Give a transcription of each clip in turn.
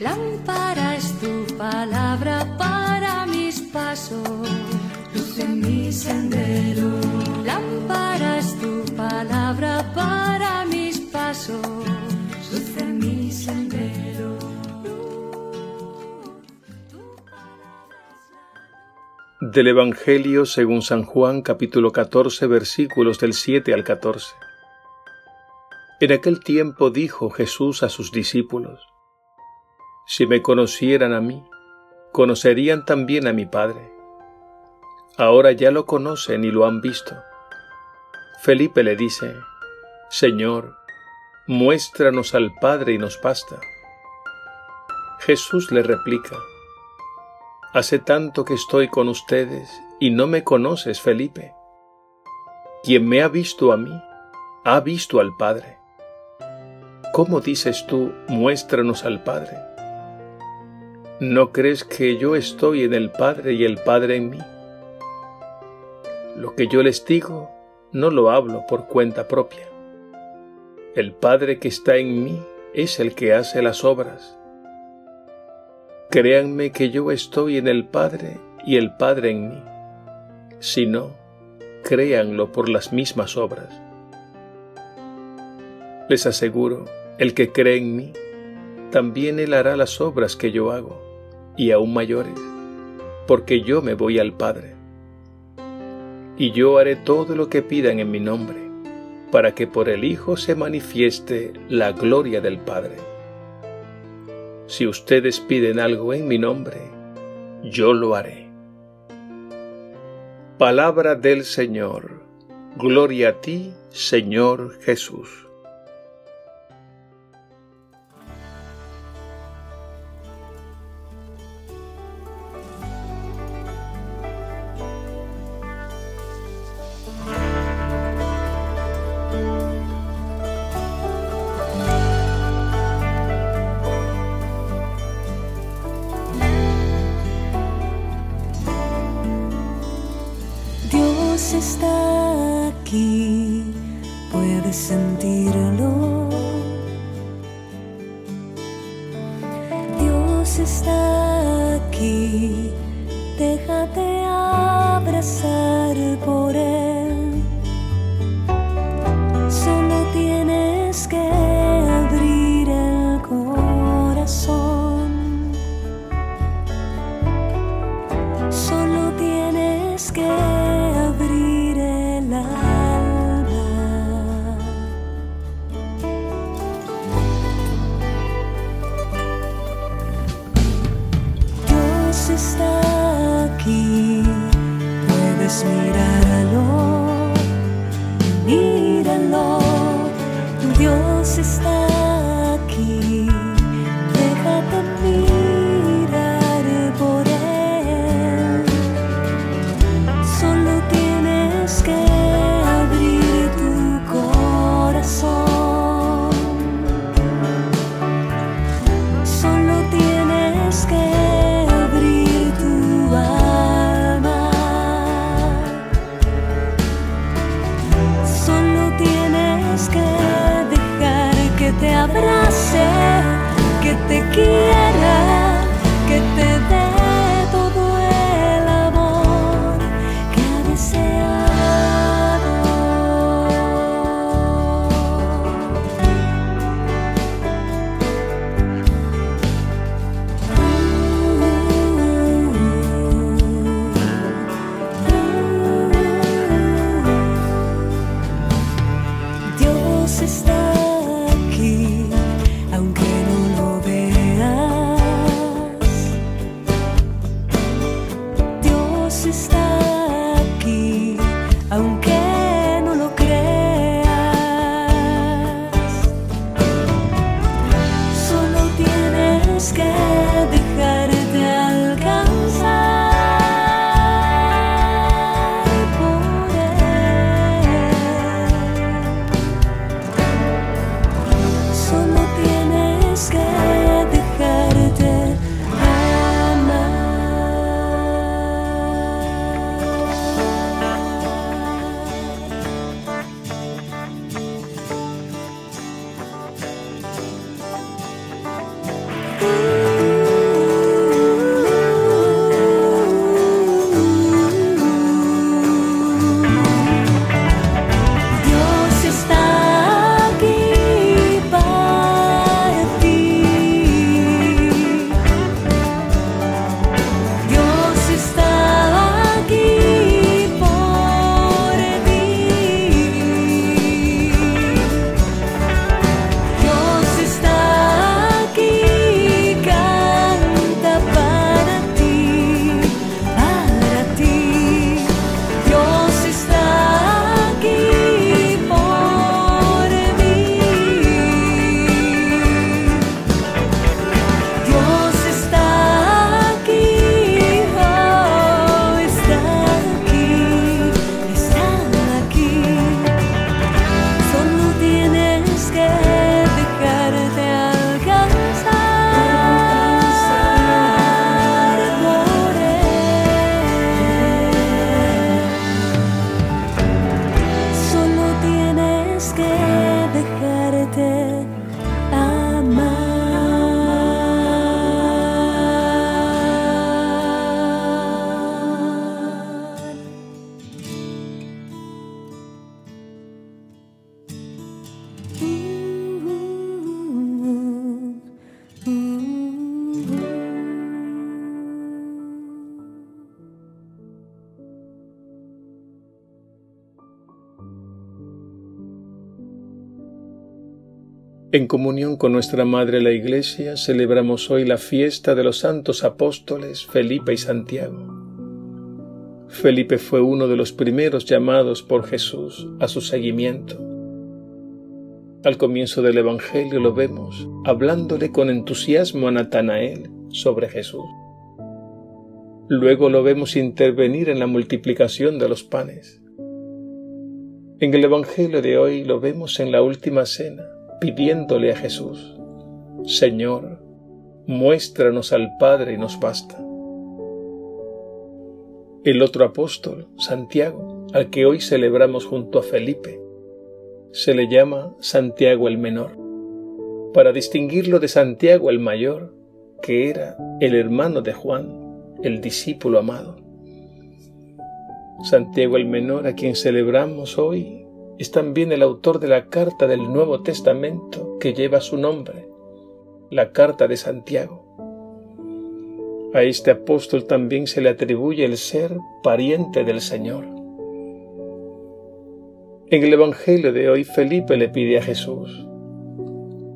Lámpara es tu palabra para mis pasos, luz en mi sendero. Lámpara es tu palabra para mis pasos, luz en mi sendero. Del Evangelio según San Juan capítulo 14 versículos del 7 al 14. En aquel tiempo dijo Jesús a sus discípulos, Si me conocieran a mí, conocerían también a mi Padre. Ahora ya lo conocen y lo han visto. Felipe le dice, Señor, muéstranos al Padre y nos basta. Jesús le replica, Hace tanto que estoy con ustedes y no me conoces, Felipe. Quien me ha visto a mí, ha visto al Padre. ¿Cómo dices tú, muéstranos al Padre? ¿No crees que yo estoy en el Padre y el Padre en mí? Lo que yo les digo no lo hablo por cuenta propia. El Padre que está en mí es el que hace las obras. Créanme que yo estoy en el Padre y el Padre en mí. Si no, créanlo por las mismas obras. Les aseguro el que cree en mí, también él hará las obras que yo hago, y aún mayores, porque yo me voy al Padre. Y yo haré todo lo que pidan en mi nombre, para que por el Hijo se manifieste la gloria del Padre. Si ustedes piden algo en mi nombre, yo lo haré. Palabra del Señor. Gloria a ti, Señor Jesús. Está aquí, puedes sentirlo. Dios está aquí, déjate En comunión con nuestra Madre la Iglesia, celebramos hoy la fiesta de los santos apóstoles Felipe y Santiago. Felipe fue uno de los primeros llamados por Jesús a su seguimiento. Al comienzo del Evangelio lo vemos hablándole con entusiasmo a Natanael sobre Jesús. Luego lo vemos intervenir en la multiplicación de los panes. En el Evangelio de hoy lo vemos en la última cena pidiéndole a Jesús, Señor, muéstranos al Padre y nos basta. El otro apóstol, Santiago, al que hoy celebramos junto a Felipe, se le llama Santiago el Menor, para distinguirlo de Santiago el Mayor, que era el hermano de Juan, el discípulo amado. Santiago el Menor, a quien celebramos hoy, es también el autor de la carta del Nuevo Testamento que lleva su nombre, la carta de Santiago. A este apóstol también se le atribuye el ser pariente del Señor. En el Evangelio de hoy Felipe le pide a Jesús,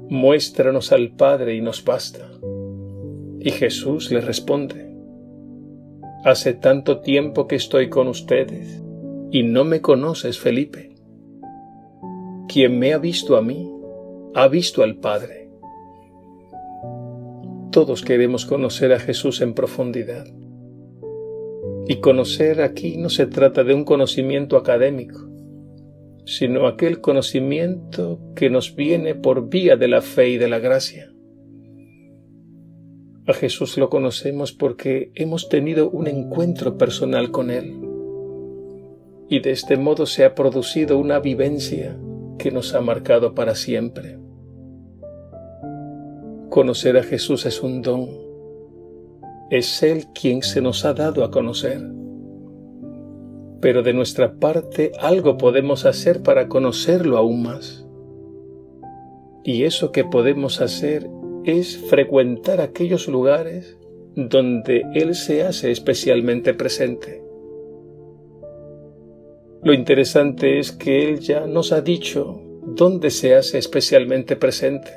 muéstranos al Padre y nos basta. Y Jesús le responde, hace tanto tiempo que estoy con ustedes y no me conoces, Felipe. Quien me ha visto a mí, ha visto al Padre. Todos queremos conocer a Jesús en profundidad. Y conocer aquí no se trata de un conocimiento académico, sino aquel conocimiento que nos viene por vía de la fe y de la gracia. A Jesús lo conocemos porque hemos tenido un encuentro personal con Él. Y de este modo se ha producido una vivencia que nos ha marcado para siempre. Conocer a Jesús es un don. Es Él quien se nos ha dado a conocer. Pero de nuestra parte algo podemos hacer para conocerlo aún más. Y eso que podemos hacer es frecuentar aquellos lugares donde Él se hace especialmente presente. Lo interesante es que Él ya nos ha dicho dónde se hace especialmente presente.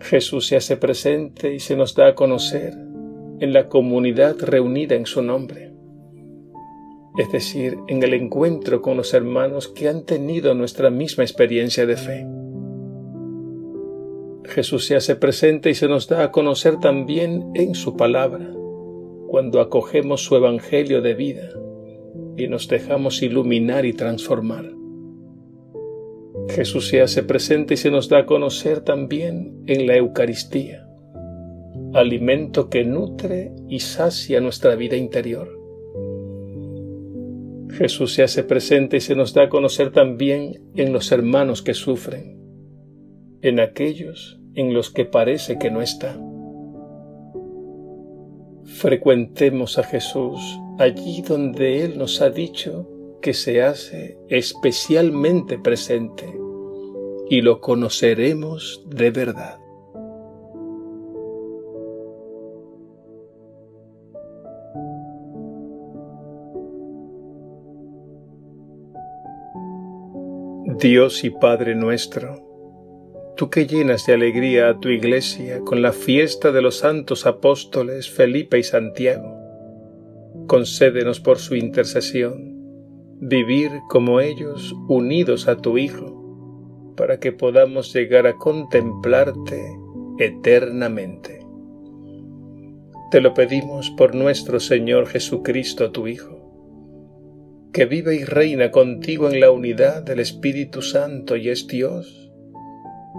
Jesús se hace presente y se nos da a conocer en la comunidad reunida en su nombre, es decir, en el encuentro con los hermanos que han tenido nuestra misma experiencia de fe. Jesús se hace presente y se nos da a conocer también en su palabra, cuando acogemos su Evangelio de vida y nos dejamos iluminar y transformar. Jesús se hace presente y se nos da a conocer también en la Eucaristía, alimento que nutre y sacia nuestra vida interior. Jesús se hace presente y se nos da a conocer también en los hermanos que sufren, en aquellos en los que parece que no está. Frecuentemos a Jesús allí donde Él nos ha dicho que se hace especialmente presente y lo conoceremos de verdad. Dios y Padre nuestro, tú que llenas de alegría a tu iglesia con la fiesta de los santos apóstoles Felipe y Santiago, concédenos por su intercesión vivir como ellos unidos a tu Hijo, para que podamos llegar a contemplarte eternamente. Te lo pedimos por nuestro Señor Jesucristo, tu Hijo, que vive y reina contigo en la unidad del Espíritu Santo y es Dios,